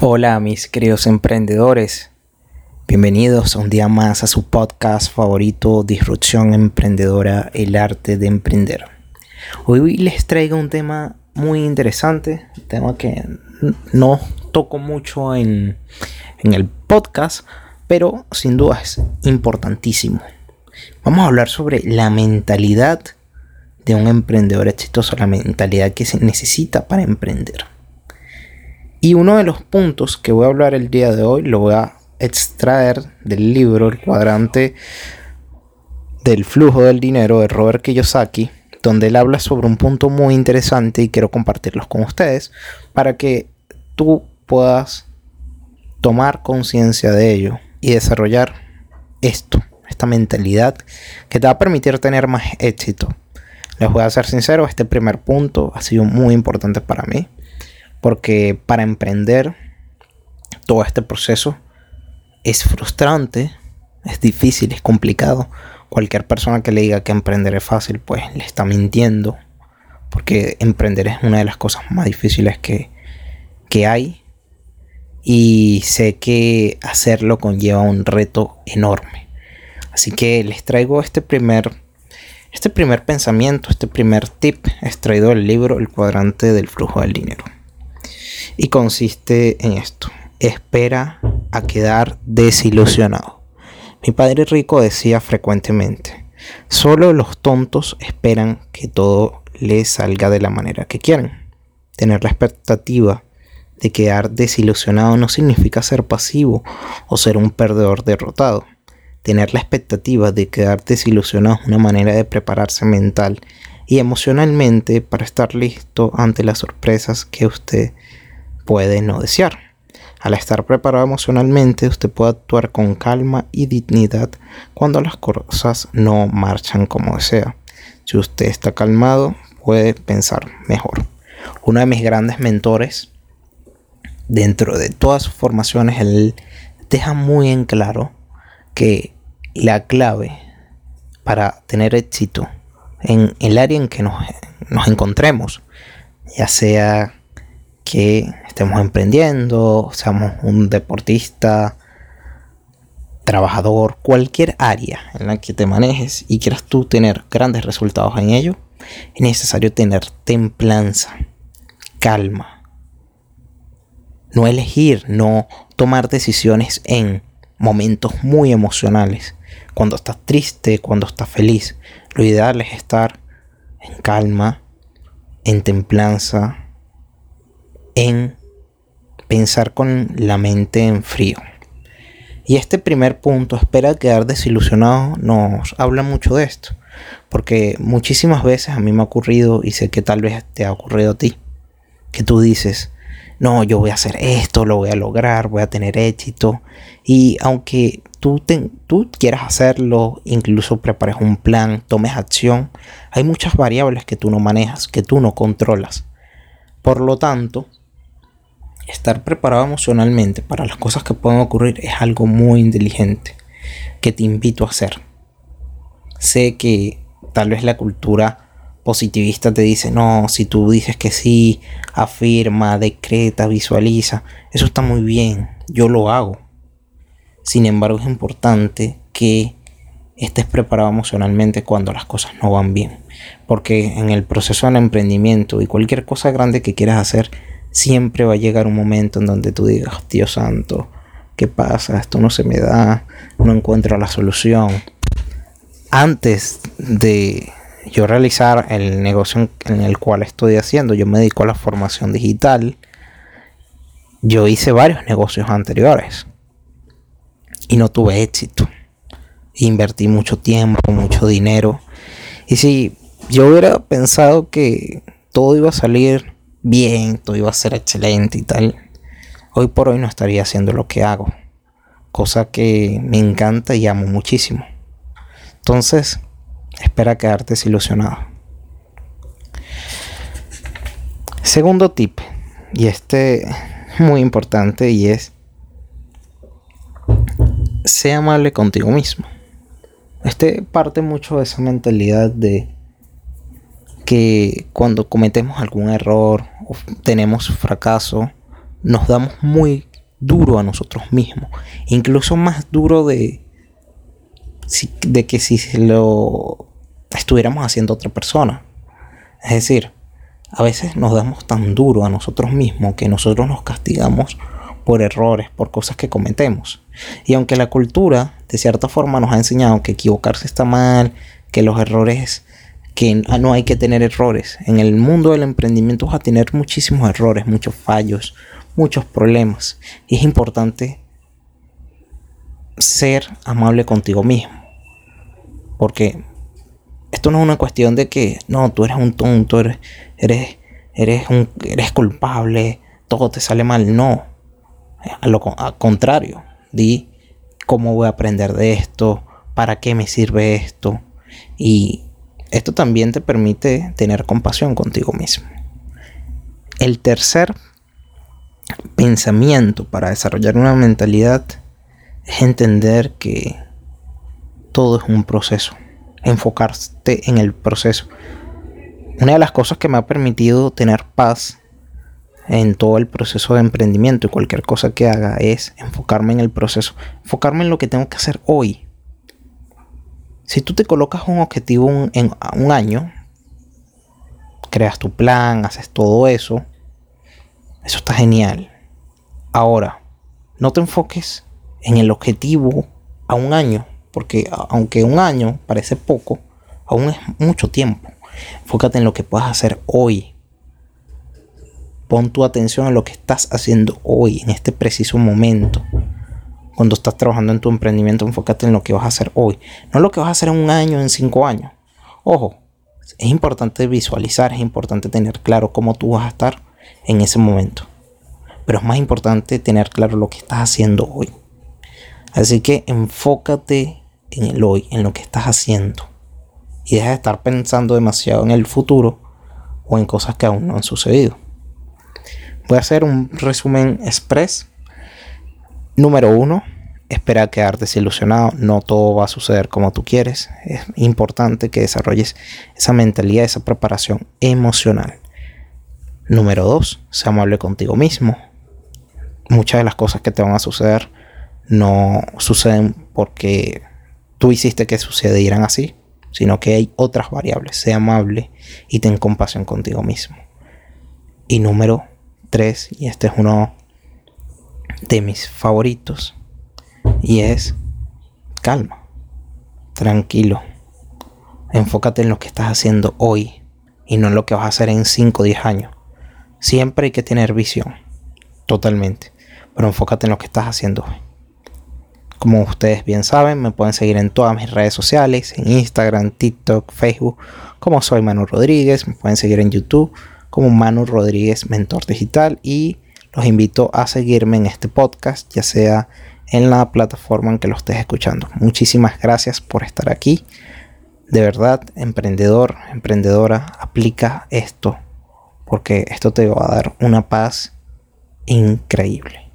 Hola mis queridos emprendedores, bienvenidos un día más a su podcast favorito Disrupción Emprendedora, el arte de emprender. Hoy les traigo un tema muy interesante, un tema que no toco mucho en, en el podcast, pero sin duda es importantísimo. Vamos a hablar sobre la mentalidad de un emprendedor exitoso, la mentalidad que se necesita para emprender. Y uno de los puntos que voy a hablar el día de hoy lo voy a extraer del libro El cuadrante del flujo del dinero de Robert Kiyosaki, donde él habla sobre un punto muy interesante y quiero compartirlos con ustedes para que tú puedas tomar conciencia de ello y desarrollar esto, esta mentalidad que te va a permitir tener más éxito. Les voy a ser sincero, este primer punto ha sido muy importante para mí porque para emprender todo este proceso es frustrante, es difícil, es complicado. Cualquier persona que le diga que emprender es fácil, pues le está mintiendo. Porque emprender es una de las cosas más difíciles que, que hay. Y sé que hacerlo conlleva un reto enorme. Así que les traigo este primer, este primer pensamiento, este primer tip extraído del libro El cuadrante del flujo del dinero y consiste en esto. Espera a quedar desilusionado. Mi padre rico decía frecuentemente, solo los tontos esperan que todo les salga de la manera que quieren. Tener la expectativa de quedar desilusionado no significa ser pasivo o ser un perdedor derrotado. Tener la expectativa de quedar desilusionado es una manera de prepararse mental y emocionalmente para estar listo ante las sorpresas que usted puede no desear. Al estar preparado emocionalmente, usted puede actuar con calma y dignidad cuando las cosas no marchan como desea. Si usted está calmado, puede pensar mejor. Uno de mis grandes mentores, dentro de todas sus formaciones, él deja muy en claro que la clave para tener éxito en el área en que nos, nos encontremos, ya sea que estemos emprendiendo, seamos un deportista, trabajador, cualquier área en la que te manejes y quieras tú tener grandes resultados en ello, es necesario tener templanza, calma, no elegir, no tomar decisiones en momentos muy emocionales, cuando estás triste, cuando estás feliz. Lo ideal es estar en calma, en templanza, en pensar con la mente en frío. Y este primer punto, espera quedar desilusionado, nos habla mucho de esto. Porque muchísimas veces a mí me ha ocurrido, y sé que tal vez te ha ocurrido a ti, que tú dices, no, yo voy a hacer esto, lo voy a lograr, voy a tener éxito. Y aunque tú, tú quieras hacerlo, incluso prepares un plan, tomes acción, hay muchas variables que tú no manejas, que tú no controlas. Por lo tanto, estar preparado emocionalmente para las cosas que pueden ocurrir es algo muy inteligente que te invito a hacer. Sé que tal vez la cultura positivista te dice, no, si tú dices que sí, afirma, decreta, visualiza, eso está muy bien, yo lo hago. Sin embargo, es importante que estés preparado emocionalmente cuando las cosas no van bien. Porque en el proceso del emprendimiento y cualquier cosa grande que quieras hacer, siempre va a llegar un momento en donde tú digas, Dios santo, ¿qué pasa? Esto no se me da, no encuentro la solución. Antes de yo realizar el negocio en el cual estoy haciendo, yo me dedico a la formación digital. Yo hice varios negocios anteriores y no tuve éxito. Invertí mucho tiempo, mucho dinero. Y si yo hubiera pensado que todo iba a salir bien, todo iba a ser excelente y tal, hoy por hoy no estaría haciendo lo que hago. Cosa que me encanta y amo muchísimo. Entonces, espera quedarte desilusionado. Segundo tip, y este muy importante y es, sea amable contigo mismo. Este parte mucho de esa mentalidad de que cuando cometemos algún error o tenemos fracaso, nos damos muy duro a nosotros mismos. Incluso más duro de, de que si lo estuviéramos haciendo otra persona. Es decir, a veces nos damos tan duro a nosotros mismos que nosotros nos castigamos por errores, por cosas que cometemos. Y aunque la cultura de cierta forma nos ha enseñado que equivocarse está mal, que los errores, que no hay que tener errores. En el mundo del emprendimiento vas a tener muchísimos errores, muchos fallos, muchos problemas. Y es importante ser amable contigo mismo. Porque esto no es una cuestión de que, no, tú eres un tonto, eres, eres, eres, un, eres culpable, todo te sale mal. No, a lo contrario, di cómo voy a aprender de esto, para qué me sirve esto. Y esto también te permite tener compasión contigo mismo. El tercer pensamiento para desarrollar una mentalidad es entender que todo es un proceso enfocarte en el proceso. Una de las cosas que me ha permitido tener paz en todo el proceso de emprendimiento y cualquier cosa que haga es enfocarme en el proceso, enfocarme en lo que tengo que hacer hoy. Si tú te colocas un objetivo en un año, creas tu plan, haces todo eso, eso está genial. Ahora, no te enfoques en el objetivo a un año, porque aunque un año parece poco, aún es mucho tiempo. Enfócate en lo que puedas hacer hoy. Pon tu atención en lo que estás haciendo hoy, en este preciso momento. Cuando estás trabajando en tu emprendimiento, enfócate en lo que vas a hacer hoy. No lo que vas a hacer en un año, en cinco años. Ojo, es importante visualizar, es importante tener claro cómo tú vas a estar en ese momento. Pero es más importante tener claro lo que estás haciendo hoy. Así que enfócate en el hoy, en lo que estás haciendo. Y deja de estar pensando demasiado en el futuro o en cosas que aún no han sucedido. Voy a hacer un resumen express. Número uno, espera quedar desilusionado. No todo va a suceder como tú quieres. Es importante que desarrolles esa mentalidad, esa preparación emocional. Número dos, sea amable contigo mismo. Muchas de las cosas que te van a suceder no suceden porque tú hiciste que sucedieran así, sino que hay otras variables. Sea amable y ten compasión contigo mismo. Y número tres, y este es uno de mis favoritos, y es calma, tranquilo. Enfócate en lo que estás haciendo hoy y no en lo que vas a hacer en 5 o 10 años. Siempre hay que tener visión, totalmente, pero enfócate en lo que estás haciendo hoy. Como ustedes bien saben, me pueden seguir en todas mis redes sociales, en Instagram, TikTok, Facebook, como soy Manu Rodríguez. Me pueden seguir en YouTube como Manu Rodríguez Mentor Digital y los invito a seguirme en este podcast, ya sea en la plataforma en que lo estés escuchando. Muchísimas gracias por estar aquí. De verdad, emprendedor, emprendedora, aplica esto porque esto te va a dar una paz increíble.